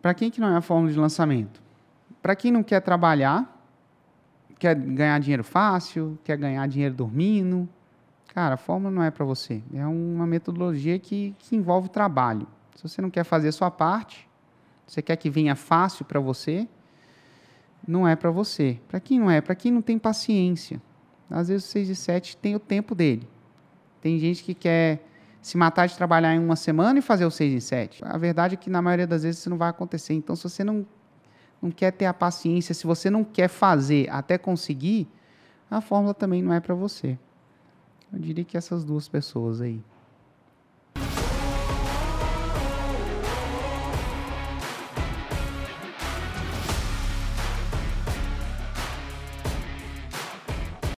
Para quem que não é a fórmula de lançamento? Para quem não quer trabalhar, quer ganhar dinheiro fácil, quer ganhar dinheiro dormindo, cara, a fórmula não é para você. É uma metodologia que, que envolve trabalho. Se você não quer fazer a sua parte, você quer que venha fácil para você, não é para você. Para quem não é? Para quem não tem paciência. Às vezes o 6 e 7 tem o tempo dele. Tem gente que quer se matar de trabalhar em uma semana e fazer o 6 em 7. A verdade é que na maioria das vezes isso não vai acontecer. Então, se você não, não quer ter a paciência, se você não quer fazer até conseguir, a fórmula também não é para você. Eu diria que essas duas pessoas aí.